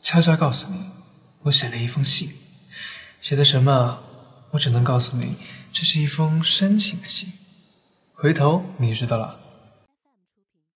悄悄告诉你，我写了一封信，写的什么我只能告诉你，这是一封深情的信，回头你知道了。